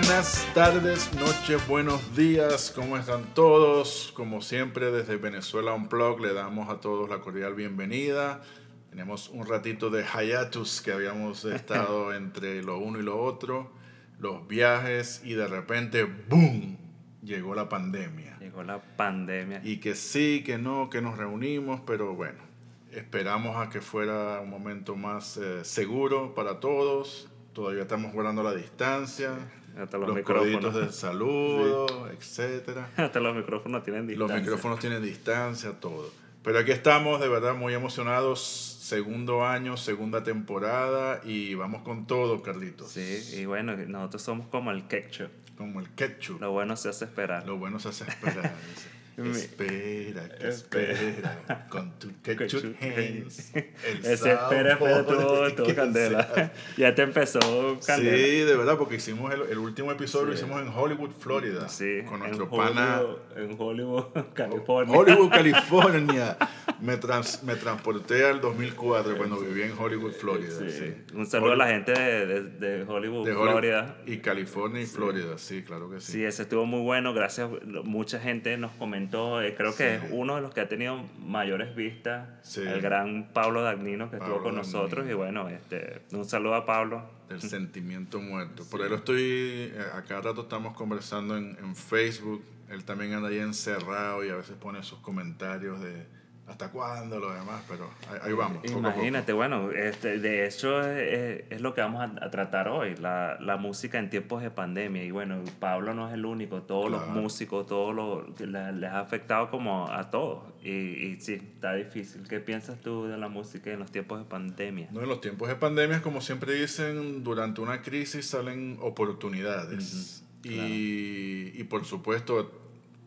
Buenas tardes, noches, buenos días, ¿cómo están todos? Como siempre, desde Venezuela Unplug le damos a todos la cordial bienvenida. Tenemos un ratito de hiatus que habíamos estado entre lo uno y lo otro, los viajes y de repente, ¡boom! Llegó la pandemia. Llegó la pandemia. Y que sí, que no, que nos reunimos, pero bueno, esperamos a que fuera un momento más eh, seguro para todos. Todavía estamos guardando la distancia. Hasta los, los micrófonos. de saludo, etcétera. Hasta los micrófonos tienen distancia. Los micrófonos tienen distancia, todo. Pero aquí estamos, de verdad, muy emocionados. Segundo año, segunda temporada y vamos con todo, Carlitos. Sí, y bueno, nosotros somos como el ketchup. Como el ketchup. Lo bueno se hace esperar. Lo bueno se hace esperar. Espera, que espera, con tu ketchup hands. El Ese espera, espera, tuvo que candela. sea. ya te empezó candela. Sí, de verdad, porque hicimos el, el último episodio, lo Sí. hicimos en Hollywood, Florida. Sí, Con en nuestro Hollywood, pana. En Hollywood, California. Hollywood, California. Me, trans- me transporté al 2004 cuando vivía en Hollywood, Florida. Sí. sí. Un saludo a la gente de, de, de Hollywood, De Hollywood Florida. Y California y Florida, sí, claro que sí. Sí, ese estuvo muy bueno, gracias. Mucha gente nos comentó, eh, creo que es uno de los que ha tenido mayores vistas, Sí. el gran Pablo Dagnino que Pablo estuvo con nosotros. Dagnino. Y bueno, este, un saludo a Pablo. Del sentimiento muerto. Por ahí lo estoy, eh, a cada rato estamos conversando en, en Facebook. Él también anda ahí encerrado y a veces pone sus comentarios de hasta cuándo, lo demás, pero ahí, ahí vamos. poco a poco. Imagínate, bueno, este, de hecho es, es- lo que vamos a, a tratar hoy, la, la música en tiempos de pandemia. Y bueno, Pablo no es el único, todos los músicos, todos los, que le- les ha afectado como a todos. Y, y sí, está difícil. ¿Qué piensas tú de la música en los tiempos de pandemia? No, en los tiempos de pandemia, como siempre dicen, durante una crisis salen oportunidades. y, y por supuesto,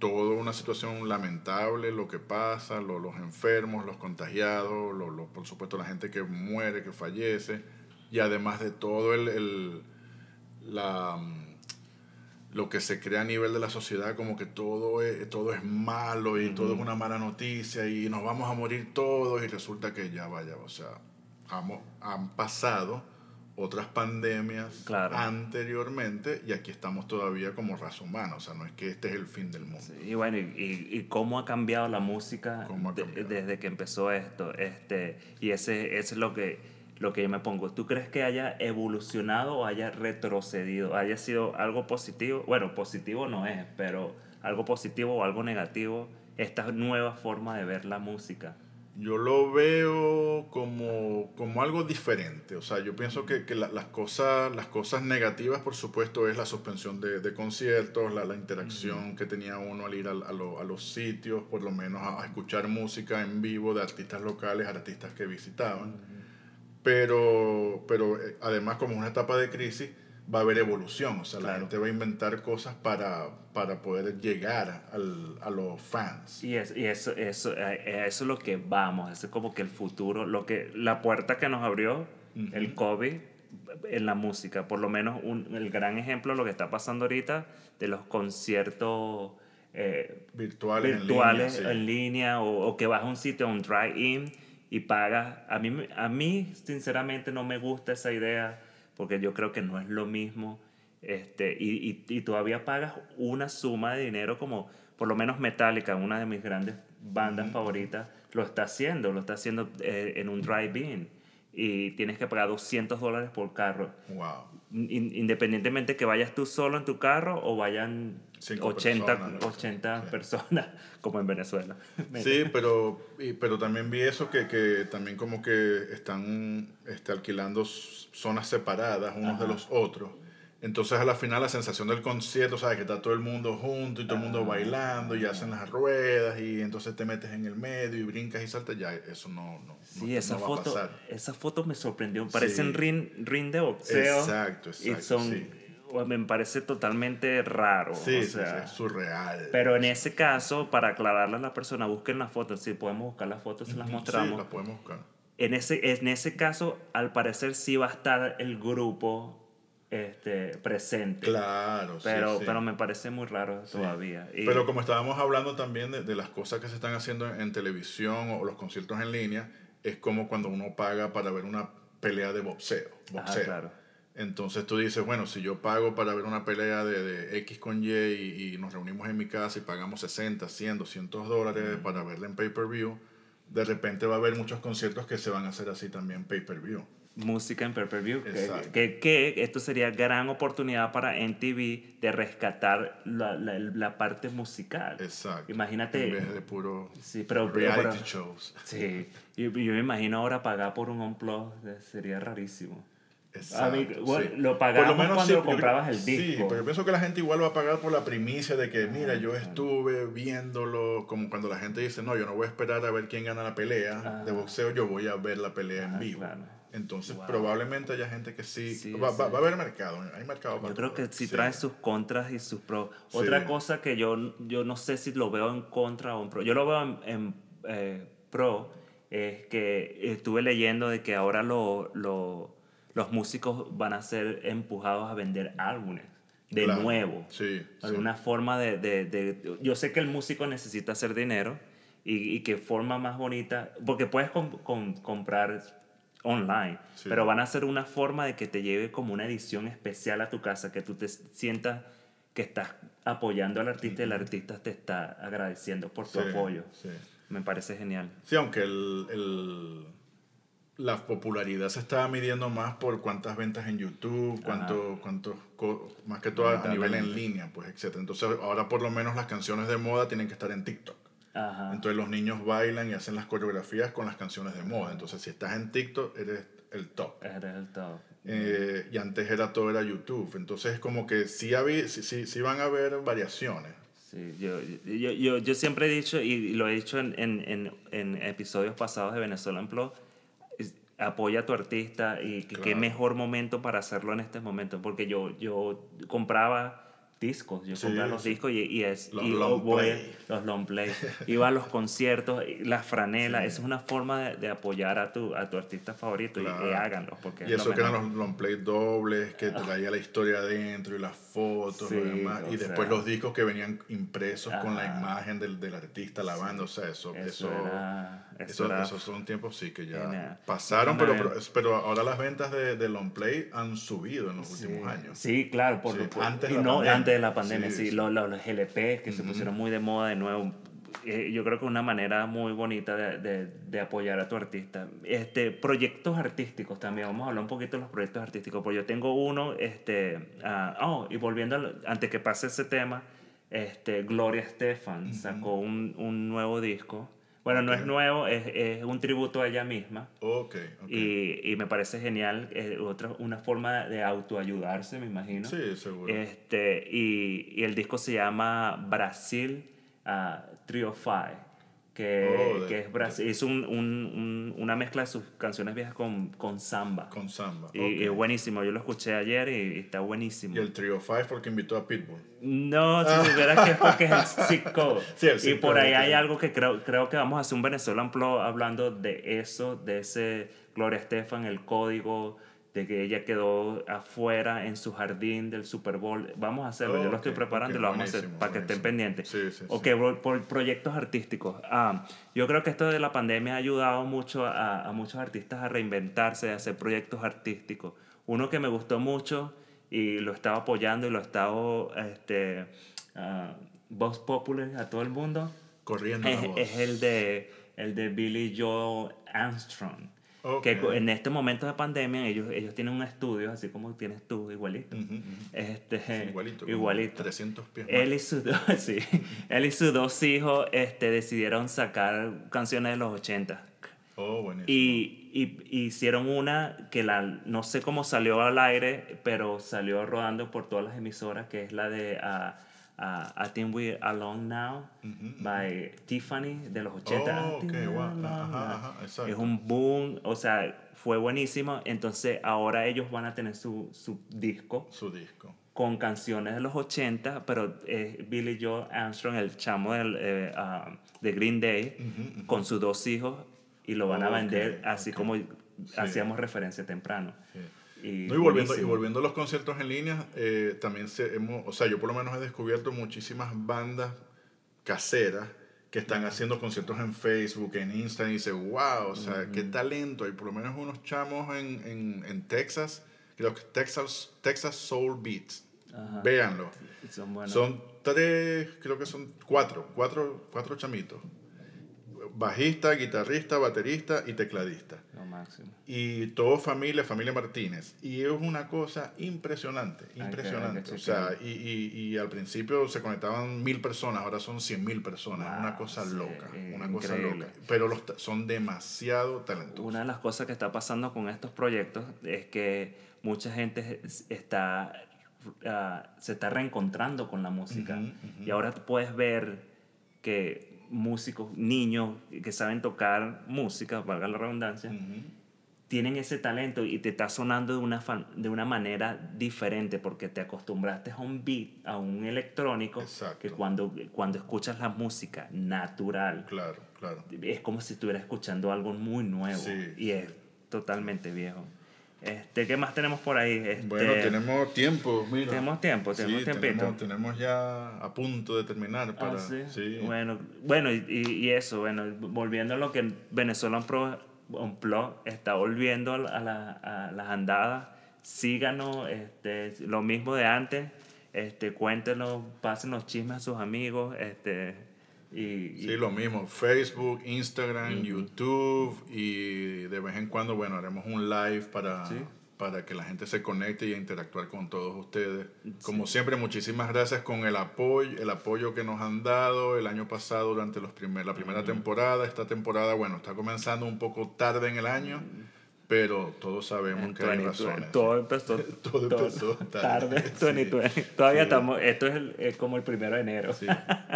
toda una situación lamentable, lo que pasa, lo- los enfermos, los contagiados, lo- lo- por supuesto la gente que muere, que fallece, y además de todo el, el- la, mm, lo que se crea a nivel de la sociedad, como que todo es, todo es malo y todo es una mala noticia y nos vamos a morir todos y resulta que ya vaya, o sea, han pasado otras pandemias Claro. anteriormente y aquí estamos todavía como raza humana, o sea, no es que este es el fin del mundo. Sí, y bueno, y, y- y cómo ha cambiado la música ¿Cómo ha de- desde que empezó esto. Este, y ese, ese es lo que, lo que yo me pongo. ¿Tú crees que haya evolucionado o haya retrocedido? ¿Haya sido algo positivo? Bueno, positivo no es, pero algo positivo o algo negativo, esta nueva forma de ver la música. Yo lo veo como, como algo diferente. O sea, yo pienso que, que la- las, cosas, las cosas negativas, por supuesto, es la suspensión de, de conciertos, la, la interacción que tenía uno al ir al- a, lo- a los sitios, por lo menos a, a escuchar música en vivo de artistas locales, artistas que visitaban. Pero, pero eh, además, como es una etapa de crisis, va a haber evolución. O sea, la Claro. gente va a inventar cosas para, para poder llegar al- a los fans. Y, es, y eso, eso, eso es lo que vamos, eso es como que el futuro, lo que, la puerta que nos abrió el COVID en la música, por lo menos un, el gran ejemplo de lo que está pasando ahorita de los conciertos eh, Virtuales, virtuales en línea. sí. en línea o, o que vas a un sitio, a un drive-in y pagas. A mí, a mí, sinceramente, no me gusta esa idea porque yo creo que no es lo mismo. Este, y, y, y todavía pagas una suma de dinero como, por lo menos Metallica, una de mis grandes bandas favoritas, lo está haciendo, lo está haciendo eh, en un drive-in. Y tienes que pagar 200 dólares por carro. Wow. In- independientemente que vayas tú solo en tu carro o vayan Cinco 80 personas, 80 sí. personas, como en Venezuela. Sí, pero, y- pero también vi eso que, que también como que están este, alquilando zonas separadas unos de los otros. Entonces a la final la sensación del concierto, ¿sabes? Que está todo el mundo junto y todo el mundo bailando y hacen las ruedas y entonces te metes en el medio y brincas y saltas, ya eso no, no, Sí, no- esa no va a foto, pasar. esa foto me sorprendió. Parecen Sí. ring, ring de boxeo. Exacto, y exacto, son, sí. me parece totalmente raro. Sí, o sí, sea, sí, es surreal. Pero en ese caso, para aclararle a la persona, busquen las fotos. Si podemos buscar las fotos, se las Sí, mostramos. las podemos buscar. En ese, en ese caso, al parecer sí va a estar el grupo este, presente. Claro, sí, Pero, sí. pero me parece muy raro todavía. Y- Pero como estábamos hablando también de, de las cosas que se están haciendo en televisión o los conciertos en línea, es como cuando uno paga para ver una pelea de boxeo. Ah, boxeo. claro. Entonces tú dices, bueno, si yo pago para ver una pelea de, de X con Y y, y, nos reunimos en mi casa y pagamos 60, 100, 200 dólares para verla en pay-per-view, de repente va a haber muchos conciertos que se van a hacer así también pay-per-view. Música en pay-per-view. Que, que, esto sería gran oportunidad para NTV de rescatar la, la, la parte musical. Exacto. Imagínate. En vez de puro sí, pero, reality shows. Sí. Yo, yo, me imagino ahora pagar por un unplug sería rarísimo. Exacto, a mí, bueno, sí. Lo pagabas cuando sí, comprabas el disco. Sí, pero yo pienso que la gente igual va a pagar por la primicia de que, mira, yo estuve viéndolo, como cuando la gente dice, no, yo no voy a esperar a ver quién gana la pelea Ah. de boxeo, yo voy a ver la pelea en Ah, vivo. claro. Entonces, Wow. probablemente haya gente que sí, Sí, va, va- sí. va a haber mercado, hay mercado para Yo creo que todo. sí trae sus contras y sus pros. Otra cosa que yo, yo no sé si lo veo en contra o en pro. Yo lo veo en, en, eh, pro, es que estuve leyendo de que ahora lo, lo- los músicos van a ser empujados a vender álbumes de Claro. nuevo. Sí. Alguna forma de, de, de- Yo sé que el músico necesita hacer dinero y, y que forma más bonita, porque puedes com- com- comprar online, Sí. pero van a hacer una forma de que te lleve como una edición especial a tu casa, que tú te sientas que estás apoyando al artista y el artista te está agradeciendo por tu Sí, apoyo. Sí. Me parece genial. Sí, aunque el, el- la popularidad se está midiendo más por cuántas ventas en YouTube, cuánto, cuántos más que todo a nivel en línea, pues, etc. Entonces, ahora por lo menos las canciones de moda tienen que estar en TikTok. Ajá. Entonces los niños bailan y hacen las coreografías con las canciones de moda. Entonces, si estás en TikTok, eres el top. Eres el top. Eh, y antes era todo era YouTube. Entonces, como que sí, había, sí, sí, sí van a haber variaciones. Sí, yo, yo, yo, yo siempre he dicho, y lo he dicho en, en, en, en episodios pasados de Venezuela Unplugged, es- apoya a tu artista y que- qué Claro. mejor momento para hacerlo en este momento, porque yo, yo compraba discos, yo Sí, compraba los discos y, y es Los y long voy- play. los long play, iba a los conciertos, y las franelas, esa es una forma de, de apoyar a tu, a tu artista favorito y- y, Claro. háganlo, porque Y es eso que eran los long play dobles, que traía la historia adentro y las fotos, Sí, lo demás. Y después sea. los discos que venían impresos con la imagen del, del artista, la banda. O sea, eso, Eso eso, era- eso son tiempos sí que ya pasaron, pero, pero, pero ahora las ventas de, de long play han subido en los últimos años. Sí, claro, por, antes y no. Antes de la pandemia, Sí, sí. Los, los, los LP que se pusieron muy de moda de nuevo. Eh, yo creo que es una manera muy bonita de, de, de apoyar a tu artista. Este, proyectos artísticos también, vamos a hablar un poquito de los proyectos artísticos, porque yo tengo uno, este, ah, oh, y volviendo, al- antes que pase ese tema, este, Gloria Estefan sacó un, un nuevo disco. Bueno, no es nuevo, es, es un tributo a ella misma. Ok, ok. Y, y me parece genial, eh, otra, una forma de autoayudarse, me imagino. sí, seguro. Este, y, y el disco se llama Brasil ah, Trio Five, que, Oh, de- que es Brasil. Hizo un, un, un- una mezcla de sus canciones viejas con, con samba. con samba. y, es buenísimo, yo lo escuché ayer y, y está buenísimo. Y el Trio 5 porque invitó a Pitbull. No, si supieras que es porque es el Code. Sí, el y por ahí hay algo que creo, creo que vamos a hacer un Venezuelan Pro hablando de eso, de ese Gloria Estefan, el código, de que ella quedó afuera en su jardín del Super Bowl. Vamos a hacerlo, yo lo estoy preparando ok, y lo vamos a hacer buenísimo, para que estén pendientes. Sí, sí, ok, sí. por, proyectos artísticos. Ah, yo creo que esto de la pandemia ha ayudado mucho a, a muchos artistas a reinventarse, a hacer proyectos artísticos. Uno que me gustó mucho y lo estaba apoyando y lo estaba este, ah, Vox Popular a todo el mundo Corriendo es, la voz. es el de el de Billy Joe Armstrong. Que en este momento de pandemia ellos, ellos tienen un estudio, así como tienes tú, igualito. Este, Igualito. igualito. 300 pies más. Él y, sus dos, sí, él y sus dos hijos este, decidieron sacar canciones de los 80. Oh, buenísimo. Y, y- y hicieron una que la, no sé cómo salió al aire, pero salió rodando por todas las emisoras, que es la de uh, uh, I Think We're Alone Now, Ujú, by Tiffany, de los 80. Oh, I think ok, we're guau. alone Ajá, now. ajá, exacto. Es un boom, o sea, fue buenísimo. Entonces ahora ellos van a tener su, su disco Su disco. con canciones de los 80, pero es Billy Joe Armstrong, el chamo del, eh, ah, de Green Day, ujú. con sus dos hijos y lo van a vender así como hacíamos referencia temprano. Sí. Y, No, y, volviendo, y volviendo a los conciertos en línea, eh, también se, hemos, o sea, yo por lo menos he descubierto muchísimas bandas caseras que están haciendo conciertos en Facebook, en Instagram, y dice, wow, o sea, qué talento. Hay por lo menos unos chamos en, en, en Texas que Texas, Texas Soul Beats. Véanlo. Son. Son tres, creo que son cuatro, cuatro, cuatro chamitos. Bajista, guitarrista, baterista y tecladista. Lo máximo. Y todo familia, familia Martínez. Y es una cosa impresionante, impresionante. o sea, y, y, y al principio se conectaban mil personas, ahora son cien mil personas. es una Wow, cosa sí, loca, eh, una cosa loca. Pero los, son demasiado talentosos. Una de las cosas que está pasando con estos proyectos es que mucha gente es- está, ah, se está reencontrando con la música. Y ahora puedes ver que músicos, niños que saben tocar música, valga la redundancia, tienen ese talento y te está sonando de una, fan- de una manera diferente porque te acostumbraste a un beat, a un electrónico, Exacto. que cuando, cuando escuchas la música natural, Claro, claro. es como si estuvieras escuchando algo muy nuevo Sí, y es totalmente viejo. Este, ¿Qué más tenemos por ahí? Este, Bueno, tenemos tiempo, mira. Tenemos tiempo, tenemos Sí, tiempito. Tenemos, tenemos ya a punto de terminar Ah, para... sí. sí. Bueno, bueno y, y- eso, bueno, volviendo a lo que Venezuela Unplugged está volviendo a la- a las andadas, síganos, este, lo mismo de antes, este, cuéntenos, pasen los chismes a sus amigos, este, y, y- Sí, lo mismo. Facebook, Instagram, YouTube y de vez en cuando, bueno, haremos un live para, Sí. para que la gente se conecte y interactuar con todos ustedes. Como siempre, muchísimas gracias con el apoyo, el apoyo que nos han dado el año pasado durante los primer, la primera temporada. Esta temporada, bueno, está comenzando un poco tarde en el año, pero todos sabemos que hay 2020, razones. Todo empezó, Todo empezó tarde. tarde. 2020. Todavía estamos, esto es, el- es como el primero de enero. Sí.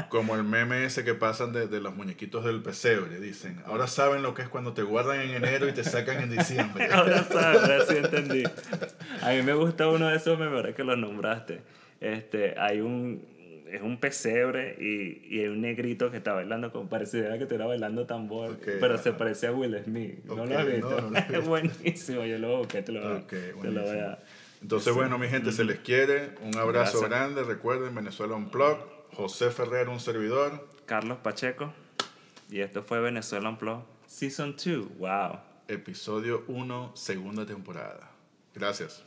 Como el meme ese que pasan de, de los muñequitos del pesebre, dicen. Ahora saben lo que es cuando te guardan en enero y te sacan en diciembre. Ahora sabes, ahora sí entendí. A mí me gusta uno de esos memes, ahora que los nombraste. Este, hay un, es un pesebre y, y hay un negrito que está bailando, como pareciera que estuviera bailando tambor, Ok, pero ajá. se parece a Will Smith. ¿No Ok, lo has visto? no, no lo he visto. es buenísimo, yo lo busqué, te lo, voy a- Ok, te lo voy a... Entonces, bueno, mi gente, se les quiere. Un abrazo Gracias. grande. Recuerden, Venezuela Unplug. José Ferrer, un servidor. Carlos Pacheco. Y esto fue Venezuela Unplugged Season 2. Wow. Episodio 1, segunda temporada. Gracias.